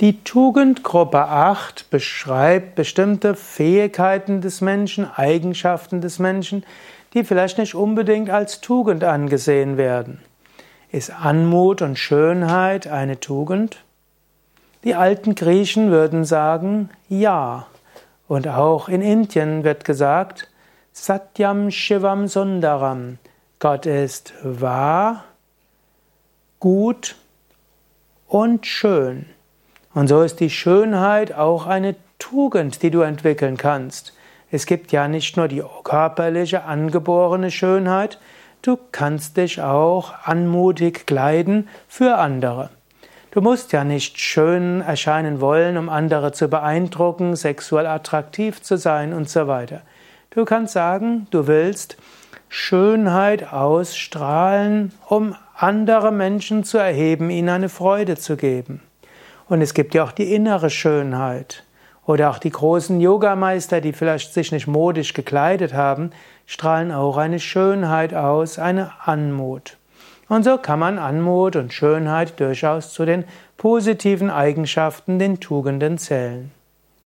Die Tugendgruppe 8 beschreibt bestimmte Fähigkeiten des Menschen, Eigenschaften des Menschen, die vielleicht nicht unbedingt als Tugend angesehen werden. Ist Anmut und Schönheit eine Tugend? Die alten Griechen würden sagen, ja. Und auch in Indien wird gesagt, Satyam Shivam Sundaram. Gott ist wahr, gut und schön. Und so ist die Schönheit auch eine Tugend, die du entwickeln kannst. Es gibt ja nicht nur die körperliche angeborene Schönheit, du kannst dich auch anmutig kleiden für andere. Du musst ja nicht schön erscheinen wollen, um andere zu beeindrucken, sexuell attraktiv zu sein und so weiter. Du kannst sagen, du willst Schönheit ausstrahlen, um andere Menschen zu erheben, ihnen eine Freude zu geben. Und es gibt ja auch die innere Schönheit. Oder auch die großen Yogameister, die vielleicht sich nicht modisch gekleidet haben, strahlen auch eine Schönheit aus, eine Anmut. Und so kann man Anmut und Schönheit durchaus zu den positiven Eigenschaften, den Tugenden zählen.